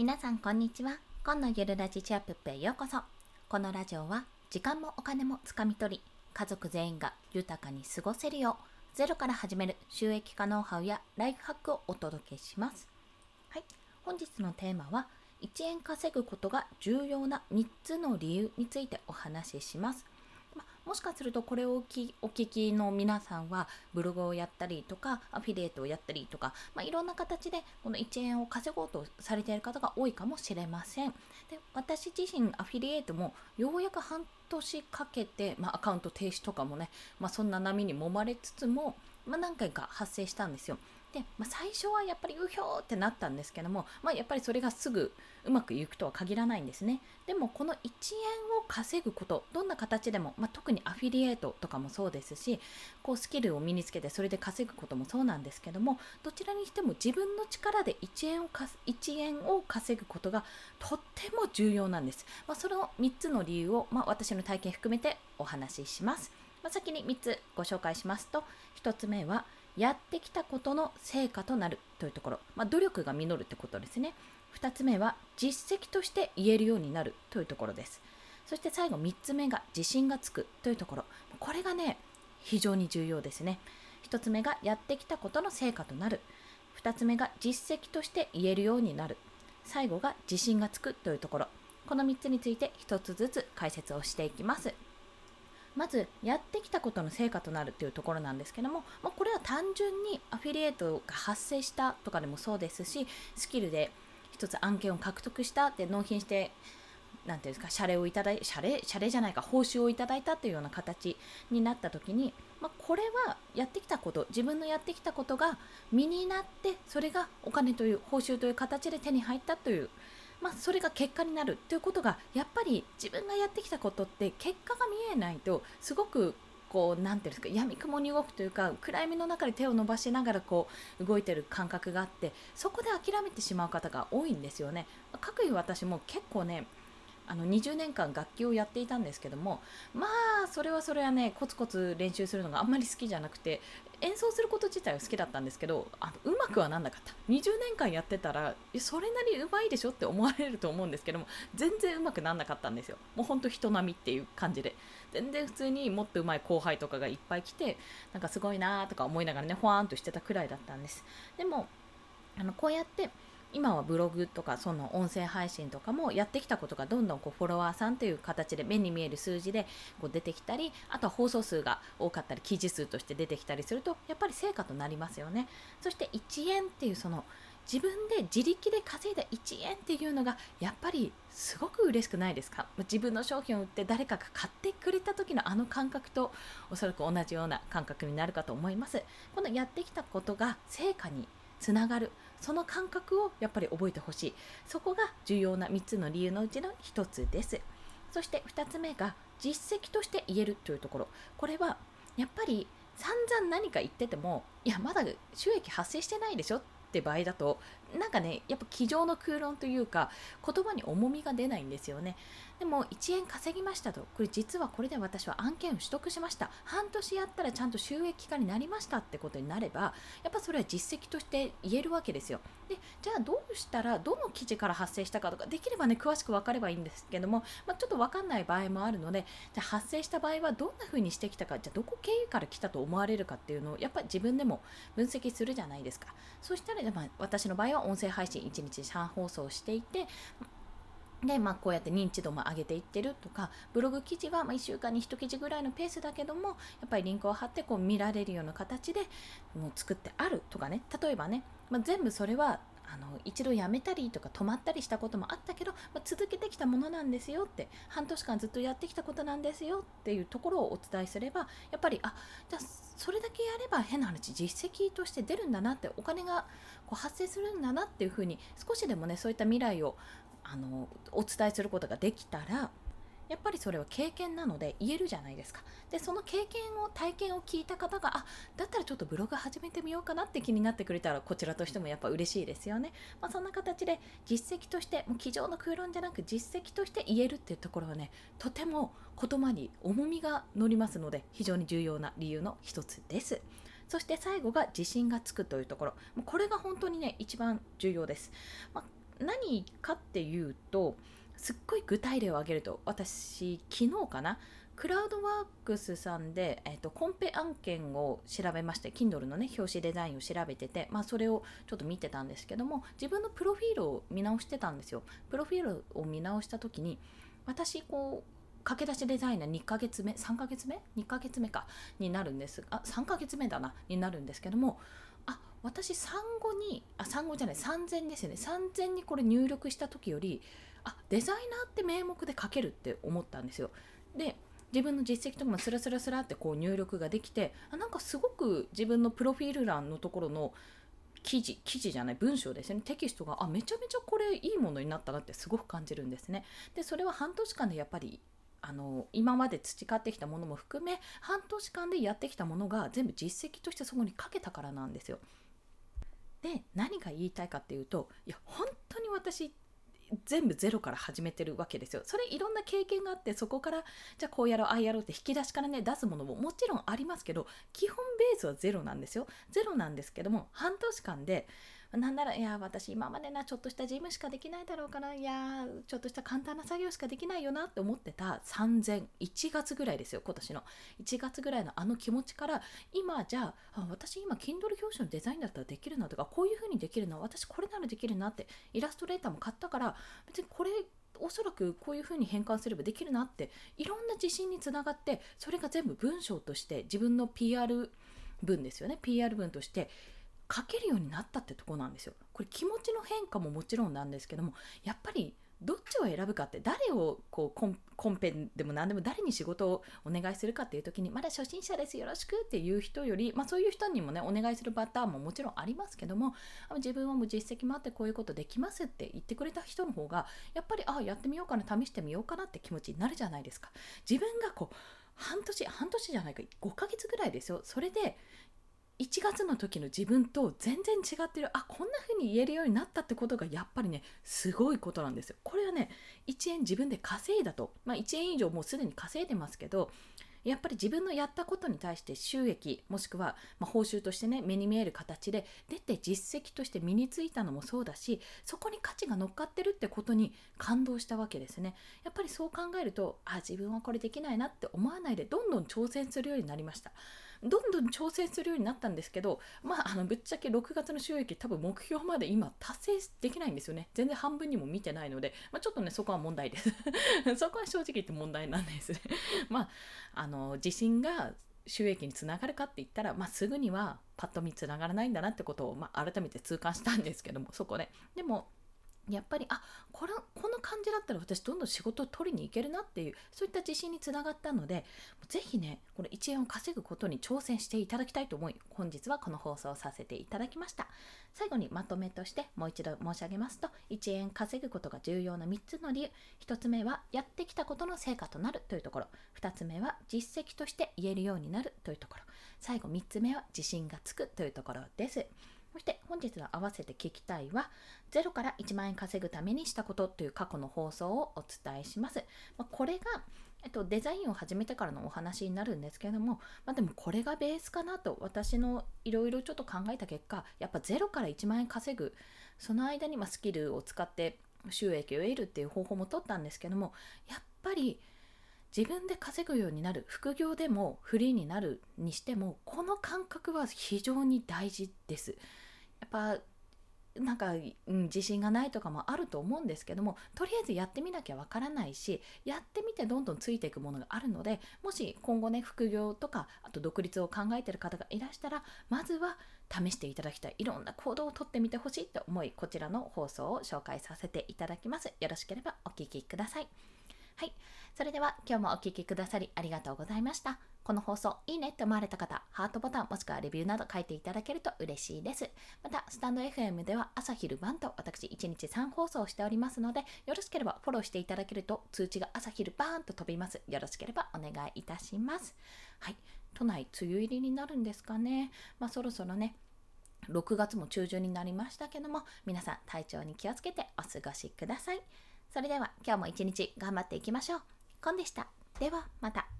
皆さんこんにちは。今のゆるラジチアップへようこそ。このラジオは時間もお金もつかみ取り家族全員が豊かに過ごせるようゼロから始める収益化ノウハウやライフハックをお届けします。はい。本日のテーマは1円稼ぐことが重要な3つの理由についてお話しします。もしかするとこれをお聞きの皆さんはブログをやったりとかアフィリエイトをやったりとか、まあ、いろんな形でこの1円を稼ごうとされている方が多いかもしれません。で私自身アフィリエイトもようやく半年かけて、まあ、アカウント停止とかもね、まあ、そんな波に揉まれつつも、ま何回か発生したんですよ。で、まあ、最初はやっぱりうひょーってなったんですけども、まあ、やっぱりそれがすぐうまくいくとは限らないんですね。でもこの1円を稼ぐことどんな形でも、まあ、特にアフィリエイトとかもそうですしこうスキルを身につけてそれで稼ぐこともそうなんですけどもどちらにしても自分の力で1円をか1円を稼ぐことがとっても重要なんです、まあ、その3つの理由を、まあ、私の体験含めてお話しします、まあ、先に3つご紹介しますと1つ目はやってきたことの成果となるというところ、まあ、努力が実るってことですね。2つ目は実績として言えるようになるというところです。そして最後3つ目が自信がつくというところ。これがね非常に重要ですね。1つ目がやってきたことの成果となる。2つ目が実績として言えるようになる。最後が自信がつくというところ。この3つについて1つずつ解説をしていきます。まずやってきたことの成果となるっていうところなんですけども、まあ、これは単純にアフィリエイトが発生したとかでもそうですしスキルで1つ案件を獲得したって納品して何ていうんですか謝礼をいただい謝礼謝礼じゃないか報酬をいただいたというような形になった時に、まあ、これはやってきたこと自分のやってきたことが身になってそれがお金という報酬という形で手に入ったというまあ、それが結果になるということがやっぱり自分がやってきたことって結果が見えないとすごくこう何ていうんですか闇雲に動くというか暗闇の中で手を伸ばしながらこう動いてる感覚があってそこで諦めてしまう方が多いんですよね。かくいう私も結構ねあの20年間楽器をやっていたんですけどもまあそれはそれはねコツコツ練習するのがあんまり好きじゃなくて演奏すること自体は好きだったんですけどあのうまくはなんなかった。20年間やってたらそれなりうまいでしょって思われると思うんですけども全然うまくなんなかったんですよ。もうほんと人並みっていう感じで。全然普通にもっとうまい後輩とかがいっぱい来てなんかすごいなーとか思いながらねほわーんとしてたくらいだったんです。でもあのこうやって今はブログとかその音声配信とかもやってきたことがどんどんこうフォロワーさんという形で目に見える数字でこう出てきたりあとは放送数が多かったり記事数として出てきたりするとやっぱり成果となりますよね。そして1円っていうその自分で自力で稼いだ1円っていうのがやっぱりすごく嬉しくないですか？自分の商品を売って誰かが買ってくれた時のあの感覚とおそらく同じような感覚になるかと思います。このやってきたことが成果につながる。その感覚をやっぱり覚えてほしい。そこが重要な3つの理由のうちの1つです。そして2つ目が実績として言えるというところ。これはやっぱり散々何か言っててもいやまだ収益発生してないでしょって場合だとなんかねやっぱ机上の空論というか言葉に重みが出ないんですよね。でも1円稼ぎましたと。これ実はこれで私は案件を取得しました。半年やったらちゃんと収益化になりましたってことになればやっぱそれは実績として言えるわけですよ。でじゃあどうしたらどの記事から発生したかとかできればね詳しく分かればいいんですけども、まあ、ちょっと分かんない場合もあるのでじゃあ発生した場合はどんな風にしてきたかじゃあどこ経由から来たと思われるかっていうのをやっぱり自分でも分析するじゃないですか。そしたら、まあ、私の場合音声配信1日3放送していてで、まあ、こうやって認知度も上げていってるとかブログ記事はま1週間に1記事ぐらいのペースだけどもやっぱりリンクを貼ってこう見られるような形でもう作ってあるとかね。例えばね、まあ、全部それはあの一度やめたりとか止まったりしたこともあったけど、まあ、続けてきたものなんですよって半年間ずっとやってきたことなんですよっていうところをお伝えすればやっぱりあじゃあそれだけやれば変な話実績として出るんだなってお金がこう発生するんだなっていうふうに少しでもねそういった未来をあのお伝えすることができたらやっぱりそれは経験なので言えるじゃないですか。で、その経験を、体験を聞いた方が、あ、だったらちょっとブログ始めてみようかなって気になってくれたら、こちらとしてもやっぱ嬉しいですよね。まあ、そんな形で実績として、もう机上の空論じゃなく実績として言えるっていうところはね、とても言葉に重みが乗りますので、非常に重要な理由の一つです。そして最後が自信がつくというところ。これが本当にね、一番重要です。まあ何かっていうとすっごい具体例を挙げると私昨日かな？クラウドワークスさんで、えーと、コンペ案件を調べまして Kindle のね表紙デザインを調べてて、まあ、それをちょっと見てたんですけども自分のプロフィールを見直してたんですよ。プロフィールを見直した時に私こう駆け出しデザイナー2ヶ月目3ヶ月目？2ヶ月目か？になるんですあ3ヶ月目だなになるんですけどもあ私産後にあ産後じゃない3000ですよね。3000にこれ入力した時よりあデザイナーって名目で書けるって思ったんですよ。で自分の実績とかもスラスラスラってこう入力ができてあなんかすごく自分のプロフィール欄のところの記事記事じゃない文章ですね。テキストがあめちゃめちゃこれいいものになったなってすごく感じるんですね。でそれは半年間でやっぱりあの今まで培ってきたものも含め半年間でやってきたものが全部実績としてそこにかけたからなんですよ。で何が言いたいかっていうといや本当に私全部ゼロから始めてるわけですよ。それいろんな経験があってそこからじゃあこうやろうああやろうって引き出しからね出すものももちろんありますけど基本ベースはゼロなんですよ。ゼロなんですけども半年間でなんなら、いや、私今までな、ちょっとした事務しかできないだろうから、いや、ちょっとした簡単な作業しかできないよなって思ってた3000、1月ぐらいですよ、今年の。1月ぐらいのあの気持ちから、今じゃあ、私今、Kindle 表紙のデザインだったらできるなとか、こういう風にできるな、私これならできるなって、イラストレーターも買ったから、別にこれ、おそらくこういう風に変換すればできるなっていろんな自信につながってそれが全部文章として自分の PR 文ですよね PR 文として書けるようになったってとこなんですよ。これ気持ちの変化ももちろんなんですけどもやっぱりどっちを選ぶかって誰をこうコンコンペでも何でも誰に仕事をお願いするかっていう時にまだ初心者ですよろしくっていう人より、まあ、そういう人にもねお願いするパターンももちろんありますけども自分はもう実績もあってこういうことできますって言ってくれた人の方がやっぱりあやってみようかな試してみようかなって気持ちになるじゃないですか自分がこう半年半年じゃないか5ヶ月ぐらいですよそれで1月の時の自分と全然違ってるあこんな風に言えるようになったってことがやっぱりねすごいことなんですよ。これはね1円自分で稼いだと、まあ、1円以上もうすでに稼いでますけどやっぱり自分のやったことに対して収益もしくはま報酬としてね目に見える形で出て実績として身についたのもそうだしそこに価値が乗っかってるってことに感動したわけですね。やっぱりそう考えるとあ自分はこれできないなって思わないでどんどん挑戦するようになりました。どんどん挑戦するようになったんですけど、まあ、あのぶっちゃけ6月の収益多分目標まで今達成できないんですよね。全然半分にも見てないので、まあ、ちょっとね、そこは問題です。そこは正直言って問題なんですね。まあ、あの、自信が収益につながるかって言ったら、まあ、すぐにはパッと見つながらないんだなってことを、まあ、改めて痛感したんですけども、そこで。でも、やっぱりあこれこの感じだったら私どんどん仕事を取りに行けるなっていうそういった自信につながったのでぜひねこの1円を稼ぐことに挑戦していただきたいと思い本日はこの放送をさせていただきました。最後にまとめとしてもう一度申し上げますと1円稼ぐことが重要な3つの理由。1つ目はやってきたことの成果となるというところ。2つ目は実績として言えるようになるというところ。最後3つ目は自信がつくというところです。そして本日の合わせて聞きたいは0から1万円稼ぐためにしたことという過去の放送をお伝えします。まあ、これがえっと、デザインを始めてからのお話になるんですけれども、まあ、でもこれがベースかなと私のいろいろちょっと考えた結果やっぱ0から1万円稼ぐその間にまスキルを使って収益を得るっていう方法も取ったんですけどもやっぱり自分で稼ぐようになる副業でもフリーになるにしてもこの感覚は非常に大事です。やっぱなんか、うん、自信がないとかもあると思うんですけどもとりあえずやってみなきゃわからないしやってみてどんどんついていくものがあるのでもし今後ね副業とかあと独立を考えてる方がいらしたらまずは試していただきたいいろんな行動をとってみてほしいと思いこちらの放送を紹介させていただきます。よろしければお聴きください。はいそれでは今日もお聴きくださりありがとうございましたこの放送いいねって思われた方、ハートボタンもしくはレビューなど書いていただけると嬉しいです。また、スタンド FM では朝昼晩と私1日3放送しておりますので、よろしければフォローしていただけると通知が朝昼バーンと飛びます。よろしければお願いいたします。はい。都内梅雨入りになるんですかね。まあそろそろね、6月も中旬になりましたけども、皆さん体調に気をつけてお過ごしください。それでは今日も一日頑張っていきましょう。コンでした。ではまた。